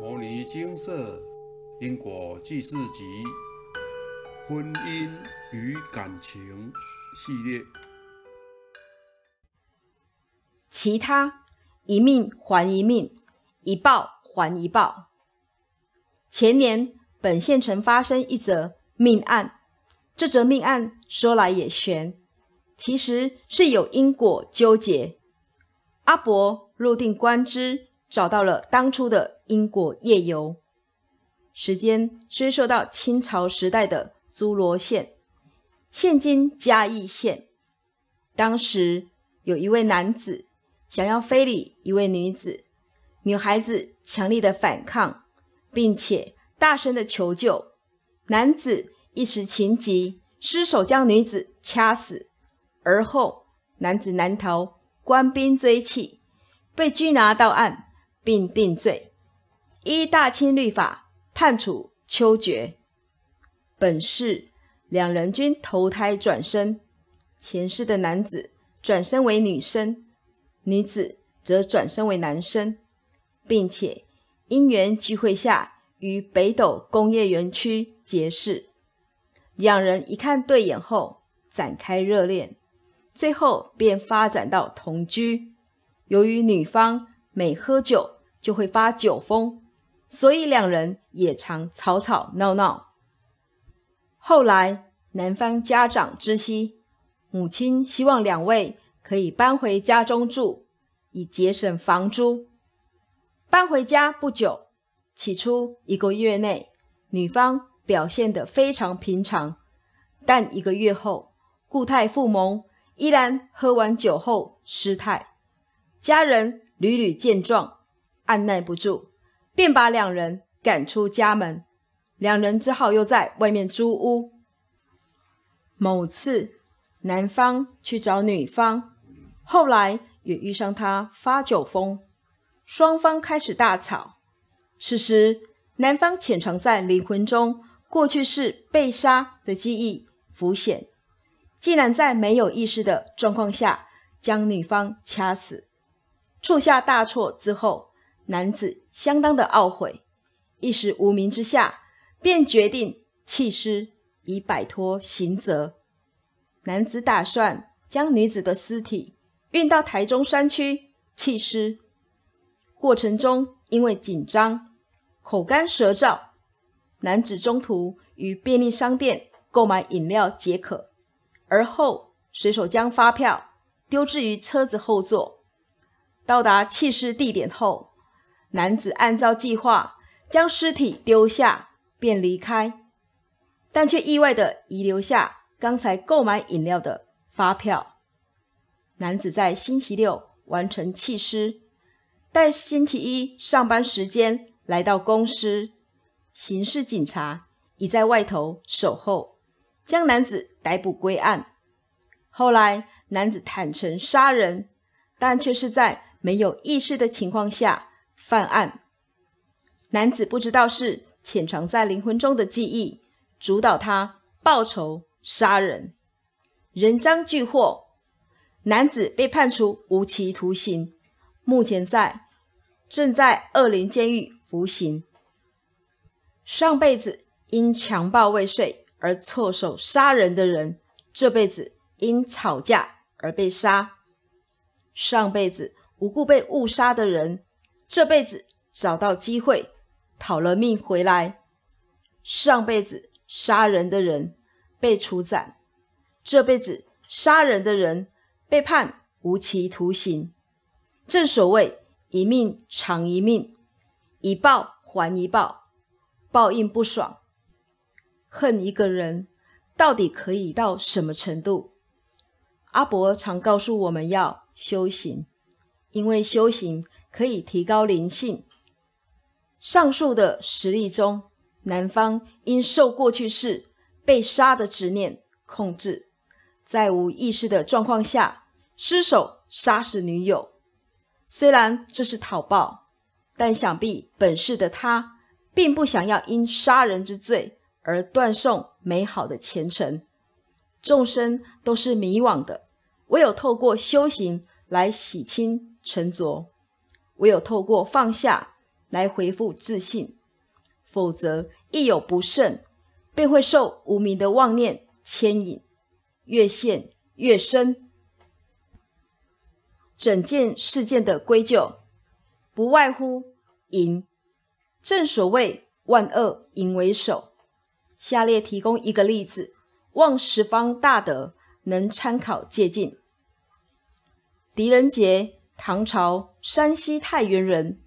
《摩尼金色因果记事集》婚姻与感情系列，其他一命还一命，一报还一报。前年本县城发生一则命案，这则命案说来也悬，其实是有因果纠结。阿伯入定观之，找到了当初的因果业由。时间追溯到清朝时代的诸罗县，现今嘉义县。当时有一位男子想要非礼一位女子，女孩子强烈的反抗。并且大声的求救，男子一时情急，失手将女子掐死。而后男子难逃官兵追缉，被拘拿到案，并定罪，依大清律法判处秋决。本世两人均投胎转生，前世的男子转生为女生，女子则转生为男生，并且。因缘聚会下，于北斗工业园区结识，两人一看对眼后，展开热恋，最后便发展到同居。由于女方每喝酒就会发酒疯，所以两人也常吵吵闹闹。后来男方家长知悉，母亲希望两位可以搬回家中住，以节省房租。搬回家不久，起初一个月内，女方表现得非常平常，但一个月后，故态复萌，依然喝完酒后失态。家人屡屡见状，按耐不住，便把两人赶出家门。两人只好又在外面租屋。某次，男方去找女方，后来也遇上他发酒疯。双方开始大吵。此时，男方潜藏在灵魂中过去是被杀的记忆浮现，竟然在没有意识的状况下将女方掐死，铸下大错之后，男子相当的懊悔，一时无名之下，便决定弃尸以摆脱刑责。男子打算将女子的尸体运到台中山区弃尸。过程中，因为紧张、口干舌燥，男子中途于便利商店购买饮料解渴，而后随手将发票丢置于车子后座。到达弃尸地点后，男子按照计划将尸体丢下便离开，但却意外的遗留下刚才购买饮料的发票。男子在星期六完成弃尸。待星期一上班时间来到公司，刑事警察已在外头守候，将男子逮捕归案。后来，男子坦诚杀人，但却是在没有意识的情况下犯案。男子不知道是潜藏在灵魂中的记忆主导他报仇杀人，人赃俱获，男子被判处无期徒刑。目前在正在二林监狱服刑。上辈子因强暴未遂而错手杀人的人，这辈子因吵架而被杀；上辈子无故被误杀的人，这辈子找到机会讨了命回来；上辈子杀人的人被处斩，这辈子杀人的人被判无期徒刑。正所谓一命偿一命，一报还一报，报应不爽。恨一个人到底可以到什么程度？阿伯常告诉我们要修行，因为修行可以提高灵性。上述的实例中，男方因受过去式被杀的执念控制，在无意识的状况下失手杀死女友。虽然这是讨报，但想必本世的他并不想要因杀人之罪而断送美好的前程。众生都是迷惘的，唯有透过修行来洗清沉着，唯有透过放下来恢复自信，否则一有不慎，便会受无名的妄念牵引，越陷越深。整件事件的归咎，不外乎淫。正所谓万恶淫为首。下列提供一个例子，望十方大德能参考借鉴。狄仁杰，唐朝山西太原人，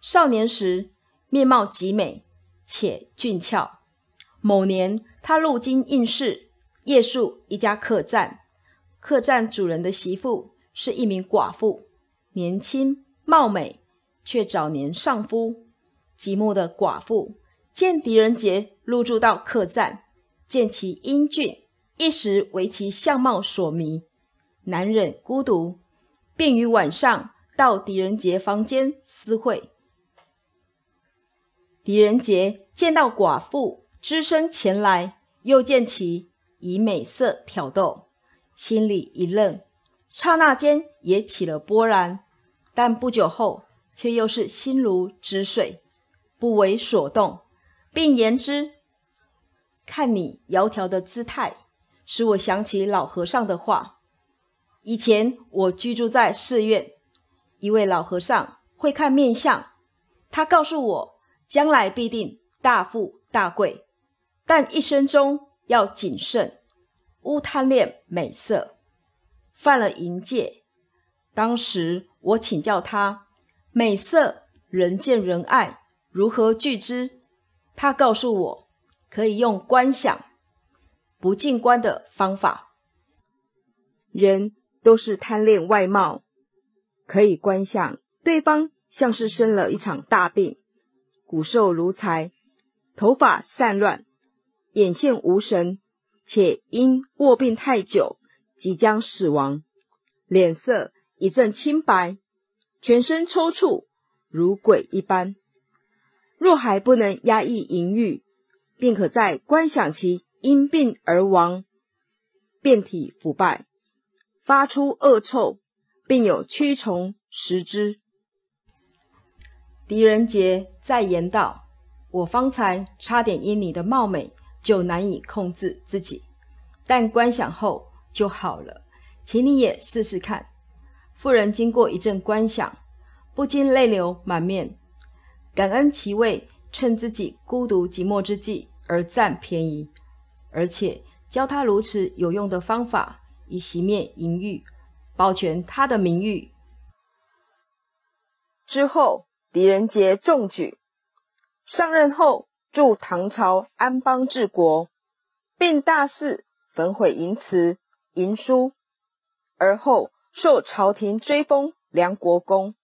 少年时面貌极美且俊俏。某年，他路经应市，夜宿一家客栈，客栈主人的媳妇是一名寡妇，年轻貌美，却早年丧夫。寂寞的寡妇见狄仁杰入住到客栈，见其英俊，一时为其相貌所迷，难忍孤独。便于晚上到狄仁杰房间私会。狄仁杰见到寡妇只身前来，又见其以美色挑逗，心里一愣，刹那间也起了波澜。但不久后，却又是心如止水，不为所动，并言之：“看你窈窕的姿态，使我想起老和尚的话。”以前我居住在寺院，一位老和尚会看面相，他告诉我将来必定大富大贵，但一生中要谨慎，勿贪恋美色，犯了淫戒。当时我请教他，美色人见人爱，如何拒之？他告诉我，可以用观想不进观的方法，人。都是贪恋外貌，可以观想对方像是生了一场大病，骨瘦如柴，头发散乱，眼线无神，且因卧病太久，即将死亡，脸色一阵青白，全身抽搐，如鬼一般。若还不能压抑淫欲，便可在观想其因病而亡，遍体腐败。发出恶臭，并有蛆虫食之。狄仁杰再言道：“我方才差点因你的貌美就难以控制自己，但观想后就好了，请你也试试看。”妇人经过一阵观想，不禁泪流满面，感恩其位趁自己孤独寂寞之际而占便宜，而且教他如此有用的方法。以熄灭淫欲，保全他的名誉。之后，狄仁杰中举，上任后助唐朝安邦治国，并大肆焚毁淫词、淫书，而后受朝廷追封梁国公。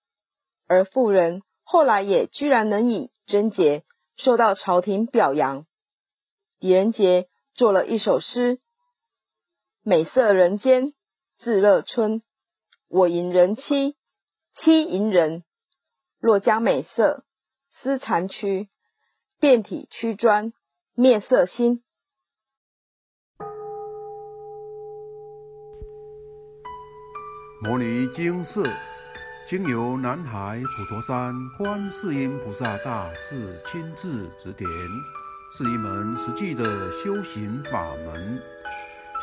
而妇人后来也居然能以贞洁受到朝廷表扬。狄仁杰作了一首诗。美色人间自乐春，我迎人妻，妻迎人。若将美色思残躯，遍体躯砖灭色心。摩尼经寺经由南海普陀山观世音菩萨大士亲自指点，是一门实际的修行法门。